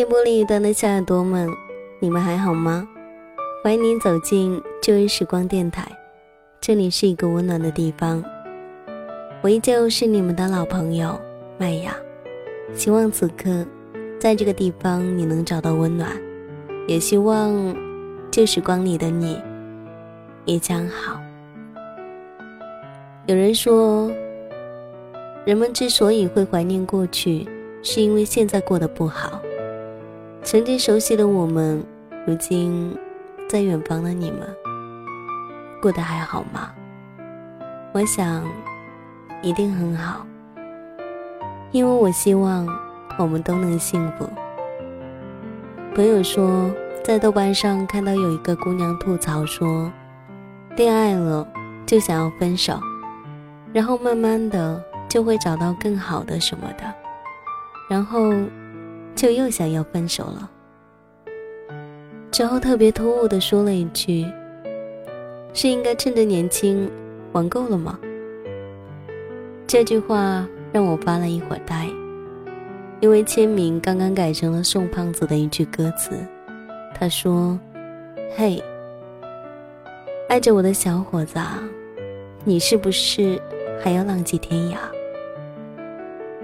电波另一端的小耳朵们，你们还好吗？欢迎您走进旧日时光电台，这里是一个温暖的地方。我依旧是你们的老朋友麦雅，希望此刻在这个地方你能找到温暖，也希望旧时光里的你也将好。有人说，人们之所以会怀念过去。是因为现在过得不好，曾经熟悉的我们，如今在远方的你们，过得还好吗？我想，一定很好，因为我希望我们都能幸福。朋友说，在豆瓣上看到有一个姑娘吐槽说，恋爱了就想要分手，然后慢慢的就会找到更好的什么的。然后，就又想要分手了。之后特别突兀的说了一句：“是应该趁着年轻玩够了吗？”这句话让我发了一会儿呆，因为签名刚刚改成了宋胖子的一句歌词。他说：“嘿，爱着我的小伙子，啊你是不是还要浪迹天涯？”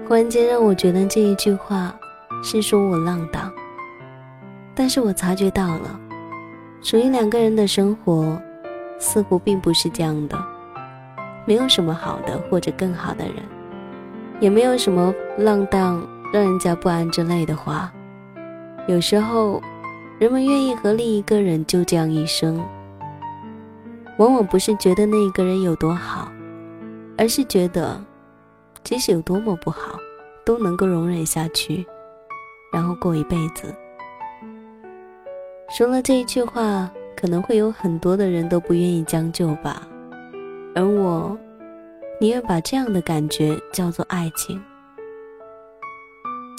忽然间让我觉得这一句话是说我浪荡，但是我察觉到了，属于两个人的生活似乎并不是这样的，没有什么好的或者更好的人，也没有什么浪荡让人家不安之类的话。有时候，人们愿意和另一个人就这样一生，往往不是觉得那一个人有多好，而是觉得。即使有多么不好，都能够容忍下去，然后过一辈子。说了这一句话，可能会有很多的人都不愿意将就吧，而我宁愿把这样的感觉叫做爱情。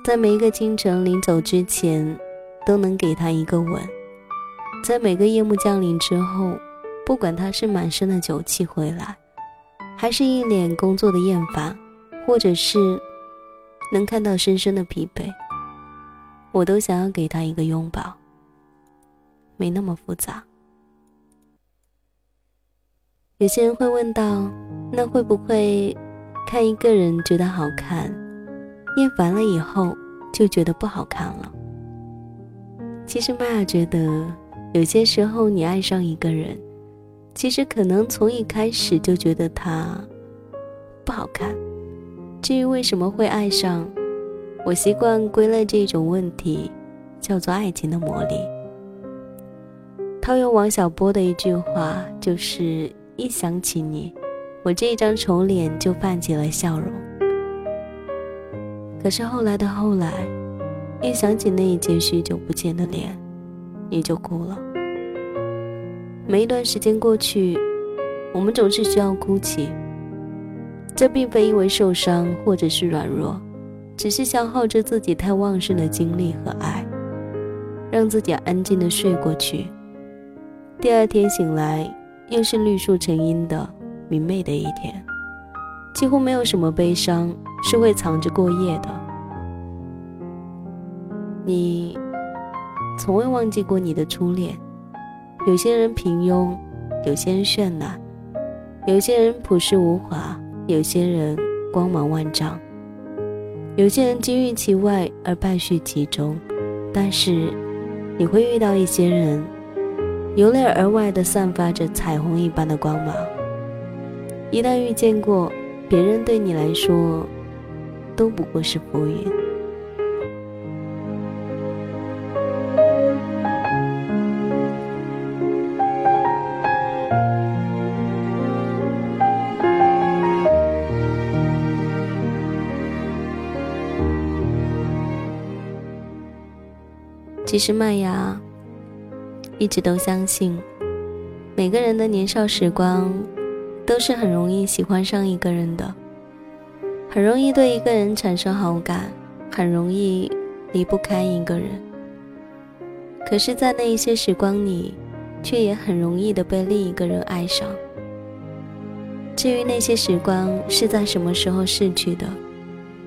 在每一个清晨临走之前，都能给他一个吻；在每个夜幕降临之后，不管他是满身的酒气回来，还是一脸工作的厌烦。或者是能看到深深的疲惫，我都想要给他一个拥抱。没那么复杂。有些人会问到，那会不会看一个人觉得好看，厌烦了以后就觉得不好看了？其实玛雅觉得，有些时候你爱上一个人，其实可能从一开始就觉得他不好看。至于为什么会爱上，我习惯归类这种问题，叫做爱情的魔力。套用王小波的一句话，就是一想起你，我这一张丑脸就泛起了笑容。可是后来的后来，一想起那一件许久不见的脸，你就哭了。每一段时间过去，我们总是需要哭泣。这并非因为受伤或者是软弱，只是消耗着自己太旺盛的精力和爱，让自己安静的睡过去。第二天醒来，又是绿树成荫的明媚的一天，几乎没有什么悲伤是会藏着过夜的。你从未忘记过你的初恋。有些人平庸，有些人绚烂，有些人朴实无华。有些人光芒万丈，有些人金玉其外而败絮其中，但是你会遇到一些人，由内而外的散发着彩虹一般的光芒。一旦遇见过，别人对你来说都不过是浮云。其实麦芽一直都相信，每个人的年少时光都是很容易喜欢上一个人的，很容易对一个人产生好感，很容易离不开一个人。可是，在那一些时光里，却也很容易的被另一个人爱上。至于那些时光是在什么时候逝去的，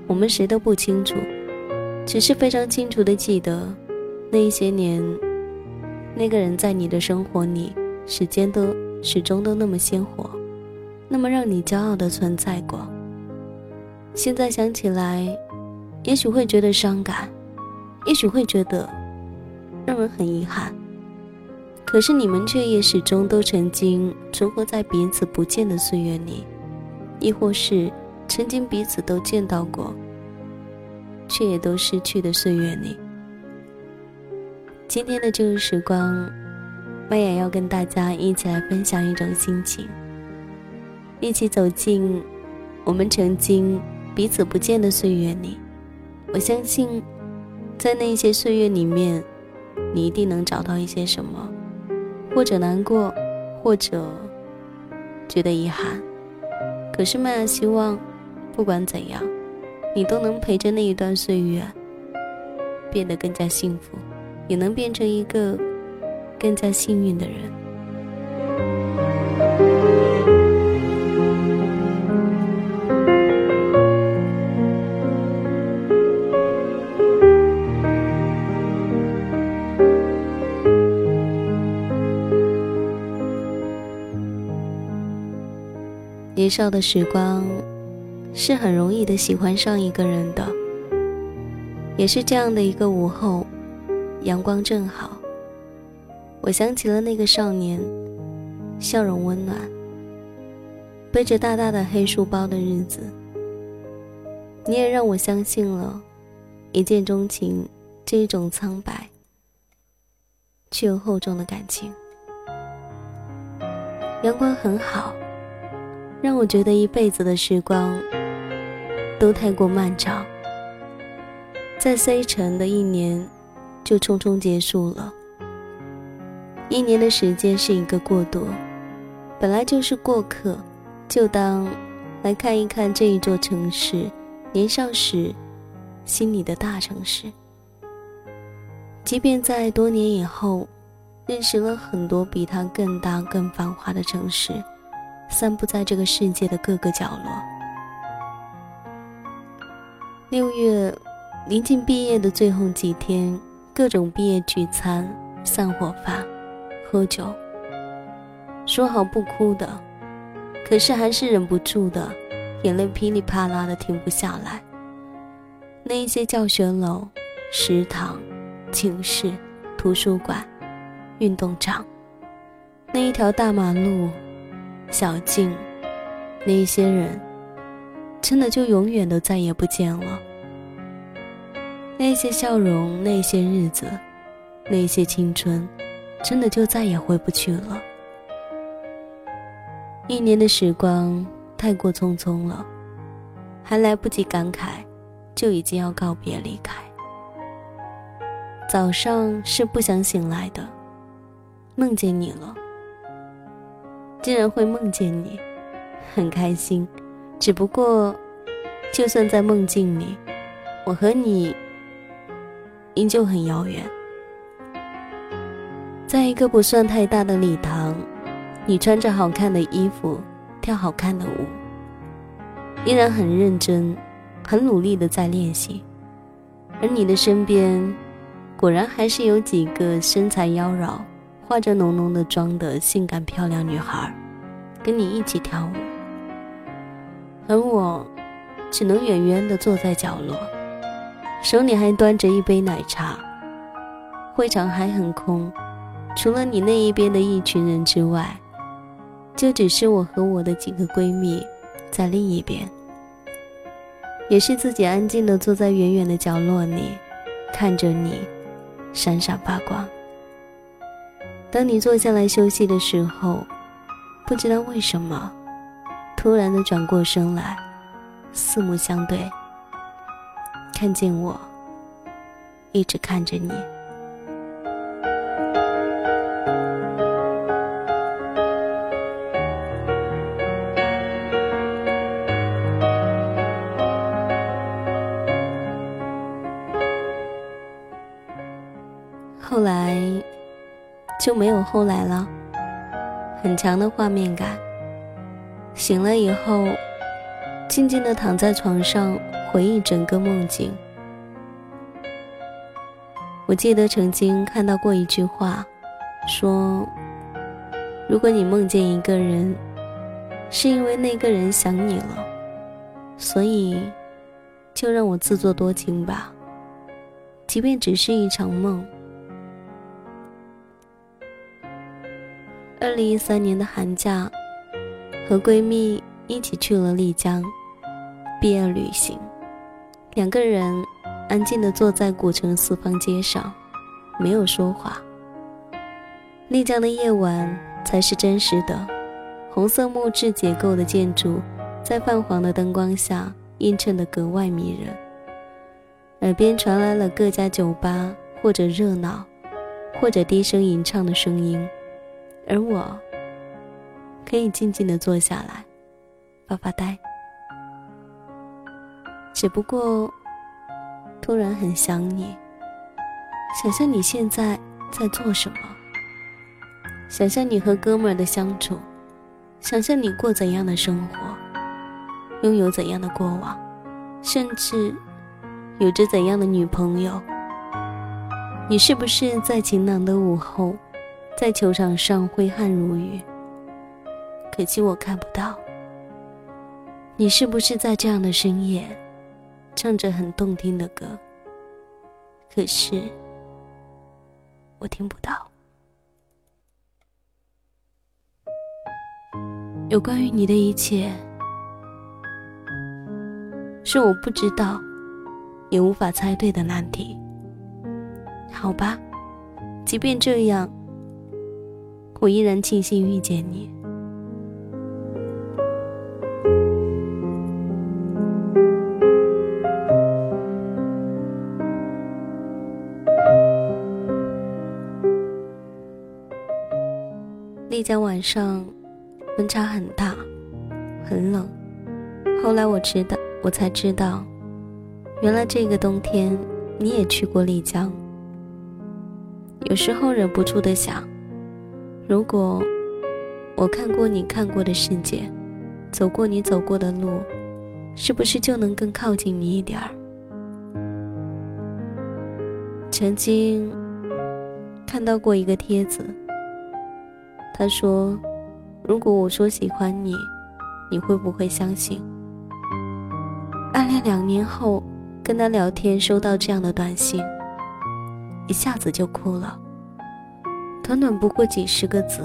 我们谁都不清楚。只是非常清楚的记得，那些年，那个人在你的生活里，时间都始终都那么鲜活，那么让你骄傲的存在过。现在想起来，也许会觉得伤感，也许会觉得让人很遗憾。可是你们却也始终都曾经存活在彼此不见的岁月里，亦或是曾经彼此都见到过，却也都失去的岁月里。今天的这个时光，麦雅要跟大家一起来分享一种心情，一起走进我们曾经彼此不见的岁月里。我相信，在那些岁月里面，你一定能找到一些什么。或者难过，或者觉得遗憾，可是麦雅希望，不管怎样，你都能陪着那一段岁月，变得更加幸福，也能变成一个更加幸运的人。年少的时光，是很容易的喜欢上一个人的。也是这样的一个午后，阳光正好。我想起了那个少年，笑容温暖，背着大大的黑书包的日子。你也让我相信了，一见钟情这一种苍白却又厚重的感情。阳光很好。让我觉得一辈子的时光都太过漫长，在 C 城的一年就匆匆结束了。一年的时间是一个过渡，本来就是过客，就当来看一看这一座城市，年少时心里的大城市。即便在多年以后，认识了很多比它更大、更繁华的城市。散布在这个世界的各个角落。六月临近毕业的最后几天，各种毕业聚餐、散伙饭、喝酒，说好不哭的，可是还是忍不住的，眼泪噼里啪啦的停不下来。那一些教学楼、食堂、寝室、图书馆、运动场，那一条大马路。小径，那一些人，真的就永远都再也不见了。那些笑容，那些日子，那些青春，真的就再也回不去了。一年的时光太过匆匆了，还来不及感慨，就已经要告别离开。早上是不想醒来的，梦见你了。竟然会梦见你，很开心。只不过，就算在梦境里，我和你依旧很遥远。在一个不算太大的礼堂，你穿着好看的衣服，跳好看的舞，依然很认真、很努力的在练习。而你的身边，果然还是有几个身材妖娆。化着浓浓的妆的性感漂亮女孩，跟你一起跳舞，而我只能远远的坐在角落，手里还端着一杯奶茶。会场还很空，除了你那一边的一群人之外，就只是我和我的几个闺蜜在另一边，也是自己安静的坐在远远的角落里，看着你闪闪发光。当你坐下来休息的时候，不知道为什么，突然的转过身来，四目相对，看见我，一直看着你。后来。就没有后来了。很强的画面感。醒了以后，静静的躺在床上回忆整个梦境。我记得曾经看到过一句话，说：如果你梦见一个人，是因为那个人想你了，所以就让我自作多情吧，即便只是一场梦。二零一三年的寒假，和闺蜜一起去了丽江毕业旅行，两个人。安静地坐在古城四方街上，没有说话。丽江的夜晚才是真实的，红色木质结构的建筑在泛黄的灯光下映衬得格外迷人。耳边传来了各家酒吧或者热闹，或者低声吟唱的声音，而我可以静静地坐下来发发呆。只不过。突然很想你，想象你现在在做什么，想象你和哥们儿的相处，想象你过怎样的生活，拥有怎样的过往，甚至有着怎样的女朋友。你是不是在晴朗的午后，在球场上挥汗如雨？可惜我看不到。你是不是在这样的深夜？唱着很动听的歌，可是我听不到。有关于你的一切，是我不知道也无法猜对的难题。好吧，即便这样，我依然庆幸遇见你。丽江晚上温差很大，很冷。后来我知道，我才知道，原来这个冬天你也去过丽江。有时候忍不住的想，如果我看过你看过的世界，走过你走过的路，是不是就能更靠近你一点儿？曾经看到过一个帖子。他说：“如果我说喜欢你，你会不会相信？”暗恋两年后，跟他聊天收到这样的短信，一下子就哭了。短短不过几十个字，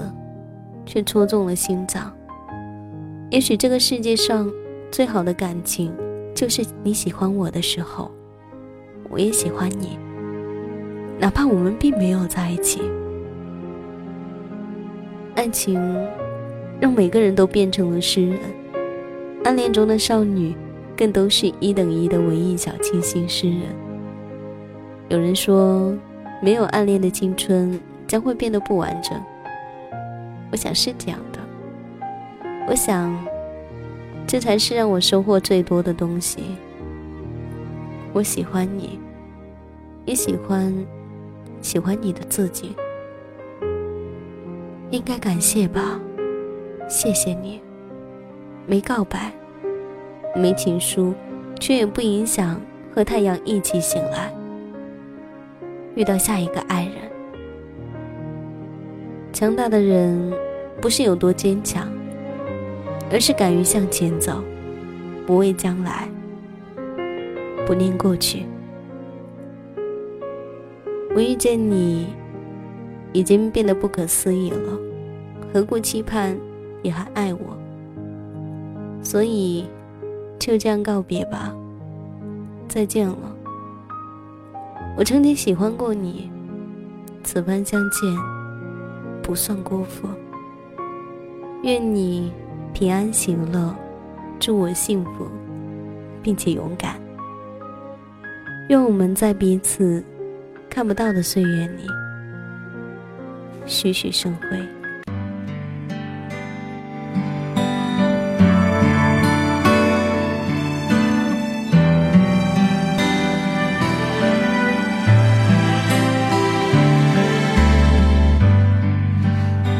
却戳中了心脏。也许这个世界上最好的感情，就是你喜欢我的时候，我也喜欢你，哪怕我们并没有在一起。爱情让每个人都变成了诗人，暗恋中的少女更都是一等一的文艺小清新诗人。有人说，没有暗恋的青春将会变得不完整。我想是这样的。我想，这才是让我收获最多的东西。我喜欢你，也喜欢喜欢你的自己。应该感谢吧，谢谢你。没告白，没情书，却也不影响和太阳一起醒来，遇到下一个爱人。强大的人不是有多坚强，而是敢于向前走，不畏将来，不念过去。我遇见你。已经变得不可思议了，何故期盼你还爱我？所以就这样告别吧，再见了。我曾经喜欢过你，此番相见不算辜负。愿你平安喜乐，祝我幸福，并且勇敢。愿我们在彼此看不到的岁月里。徐徐生辉。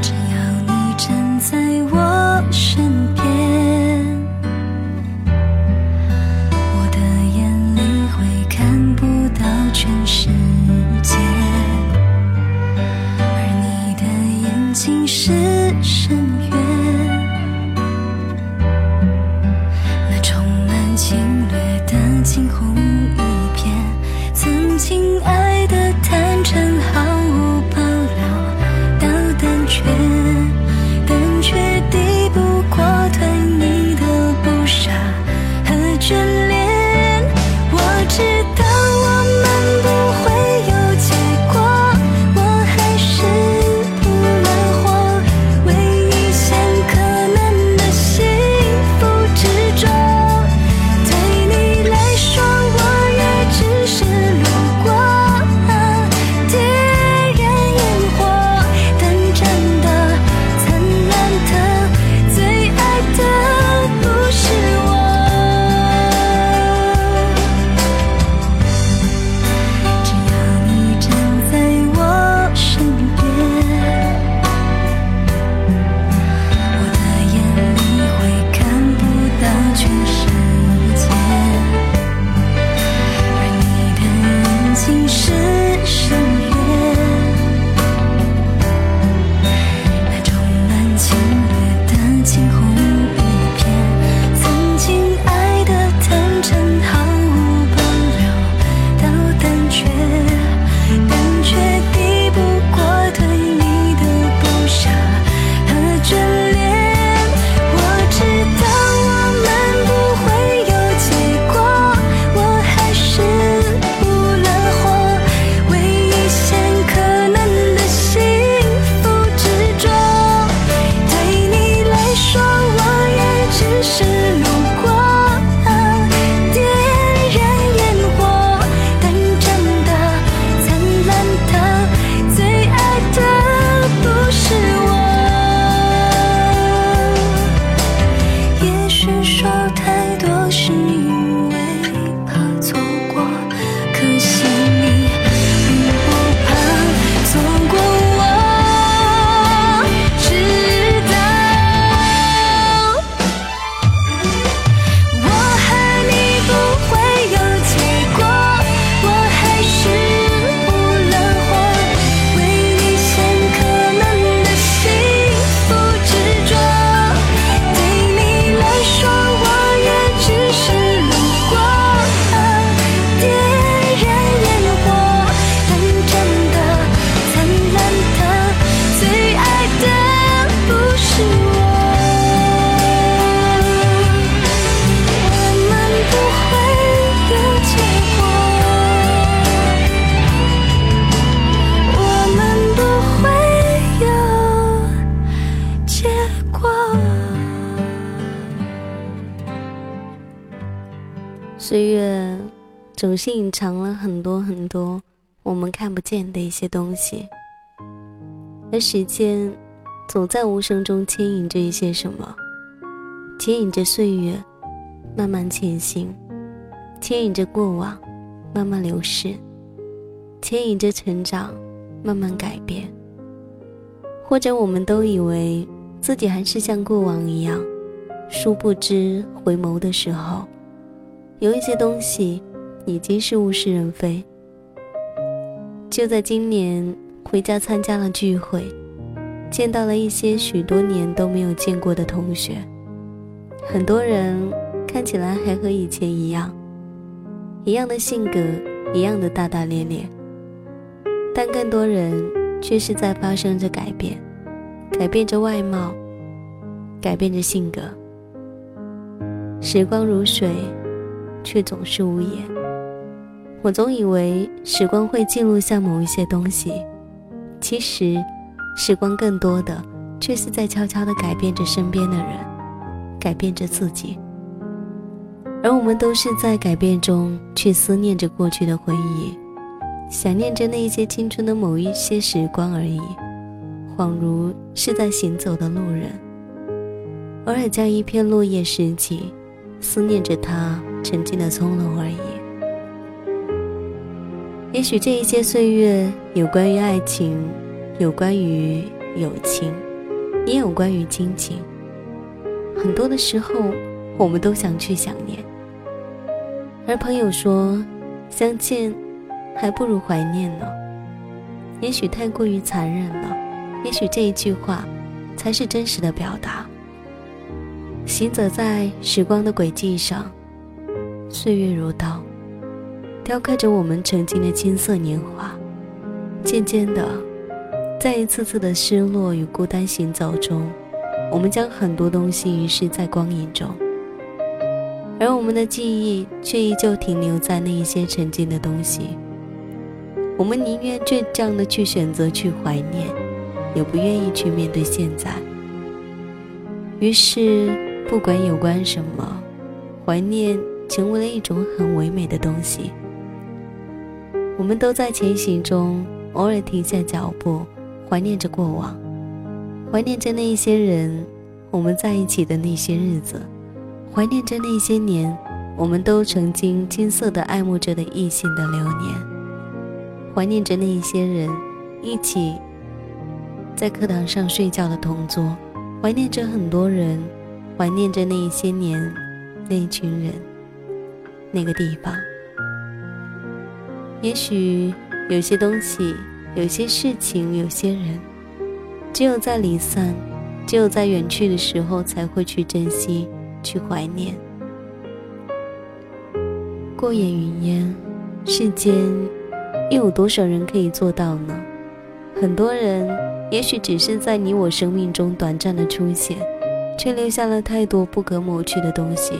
只要你站在我总是隐藏了很多很多我们看不见的一些东西，而时间总在无声中牵引着一些什么，牵引着岁月慢慢前行，牵引着过往慢慢流逝，牵引着成长慢慢改变。或者我们都以为自己还是像过往一样，殊不知回眸的时候。有一些东西已经是物是人非。就在今年回家参加了聚会，见到了一些许多年都没有见过的同学，很多人看起来还和以前一样，一样的性格，一样的大大咧咧，但更多人却是在发生着改变，改变着外貌，改变着性格。时光如水。却总是无言。我总以为时光会记录下某一些东西，其实，时光更多的却是在悄悄地改变着身边的人，改变着自己。而我们都是在改变中去思念着过去的回忆，想念着那些青春的某一些时光而已，恍如是在行走的路人，偶尔将一片落叶拾起，思念着他。曾经的从容而已。也许这一些岁月，有关于爱情，有关于友情，也有关于亲情。很多的时候，我们都想去想念。而朋友说，相见还不如怀念呢。也许太过于残忍了，也许这一句话，才是真实的表达。行走在时光的轨迹上。岁月如刀，雕刻着我们曾经的青涩年华。渐渐的，在一次次的失落与孤单行走中，我们将很多东西遗失在光影中。而我们的记忆却依旧停留在那一些曾经的东西。我们宁愿倔强的去选择去怀念，也不愿意去面对现在。于是，不管有关什么，怀念成为了一种很唯美的东西。我们都在前行中，偶尔停下脚步，怀念着过往，怀念着那一些人，我们在一起的那些日子，怀念着那些年，我们都曾经金色的爱慕着的异性的流年，怀念着那一些人，一起在课堂上睡觉的同桌，怀念着很多人，怀念着那一些年，那一群人，那个地方。也许有些东西，有些事情，有些人，只有在离散，只有在远去的时候，才会去珍惜，去怀念。过眼云烟，世间又有多少人可以做到呢？很多人，也许只是在你我生命中短暂的出现，却留下了太多不可抹去的东西。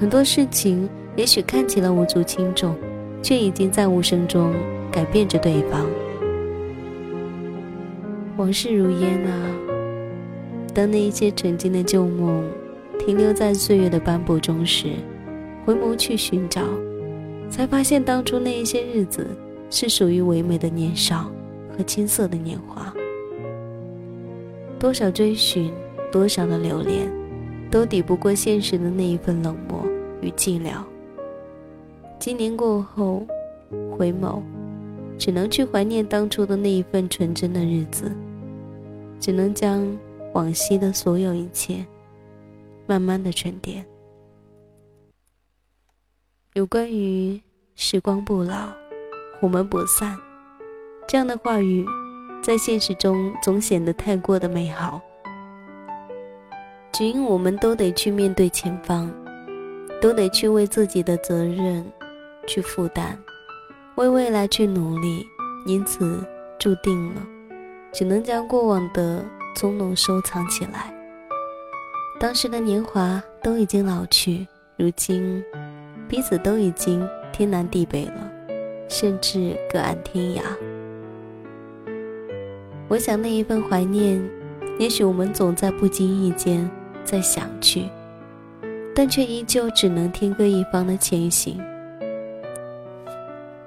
很多事情，也许看起来无足轻重。却已经在无声中改变着对方。往事如烟啊，当那一些曾经的旧梦停留在岁月的斑驳中时，回眸去寻找，才发现当初那一些日子是属于唯美的年少和青涩的年华。多少追寻，多少的留恋，都抵不过现实的那一份冷漠与寂寥。今年过后，回眸，只能去怀念当初的那一份纯真的日子，只能将往昔的所有一切，慢慢的沉淀。有关于时光不老，我们不散，这样的话语，在现实中总显得太过的美好。只因我们都得去面对前方，都得去为自己的责任。去负担，为未来去努力，因此注定了，只能将过往的从容收藏起来。当时的年华都已经老去，如今彼此都已经天南地北了，甚至各安天涯。我想那一份怀念，也许我们总在不经意间在想去，但却依旧只能天各一方的前行。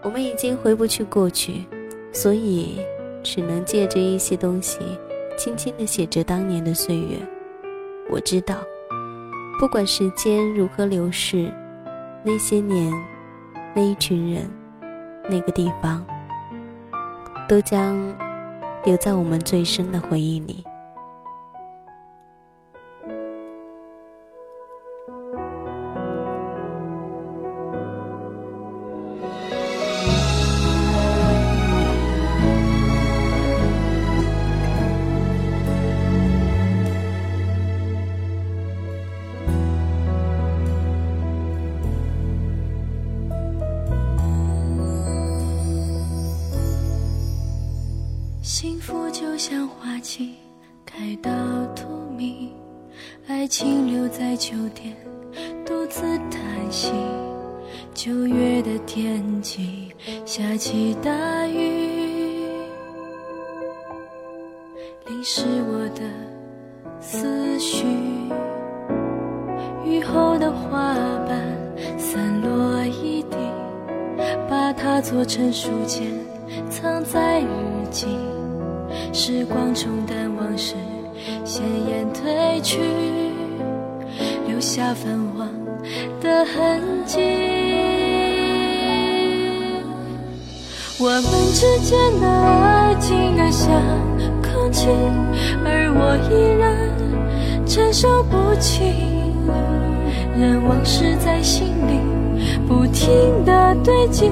我们已经回不去过去，所以只能借着一些东西，轻轻地写着当年的岁月。我知道，不管时间如何流逝，那些年，那一群人，那个地方，都将留在我们最深的回忆里。花期，开到荼蘼，爱情留在秋天，独自叹息。九月的天气，下起大雨，淋湿我的思绪。雨后的花瓣散落一地，把它做成书签，藏在日记。时光冲淡往事，鲜艳褪去，留下泛黄的痕迹。我们之间的爱静得像空气，而我依然承受不起。任往事在心里不停地堆积。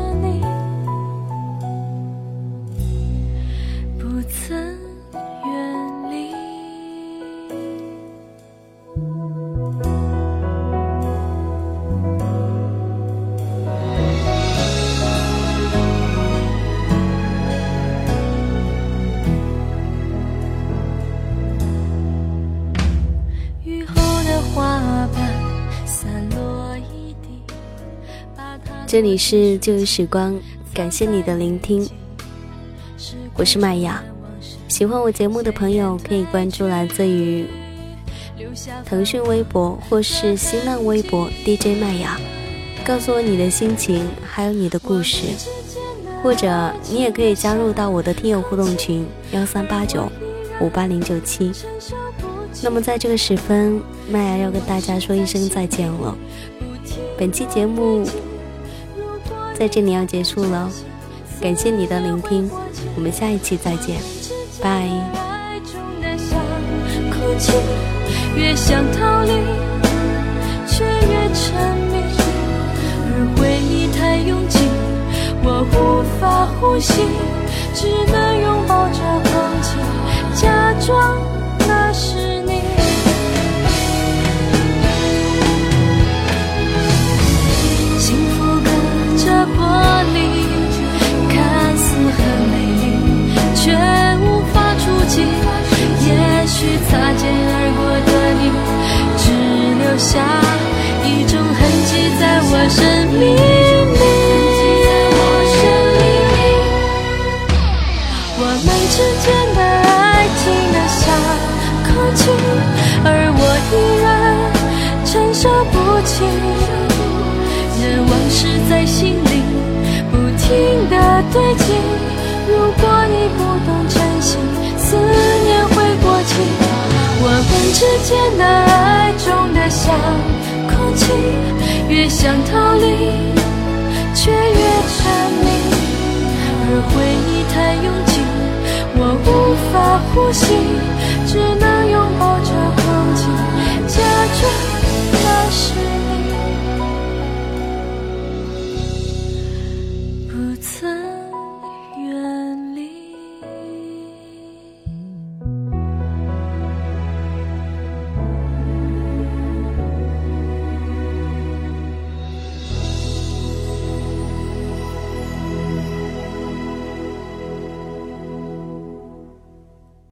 这里是旧日时光，感谢你的聆听，我是麦雅。喜欢我节目的朋友可以关注来自于腾讯微博或是新浪微博 DJ 麦雅，告诉我你的心情，还有你的故事，或者你也可以加入到我的听友互动群幺三八九五八零九七。那么在这个时分，麦雅要跟大家说一声再见了。本期节目在这里要结束了，感谢你的聆听，我们下一期再见，拜。越想逃离，却越沉迷，而回忆太拥挤，我无法呼吸，只能拥抱着空气，假装那是。擦肩而过的你只留下一种痕迹在我生命。们之间的爱中的像空气，越想逃离，却越沉迷。而回忆太拥挤，我无法呼吸，只能拥抱着空气，假装那是。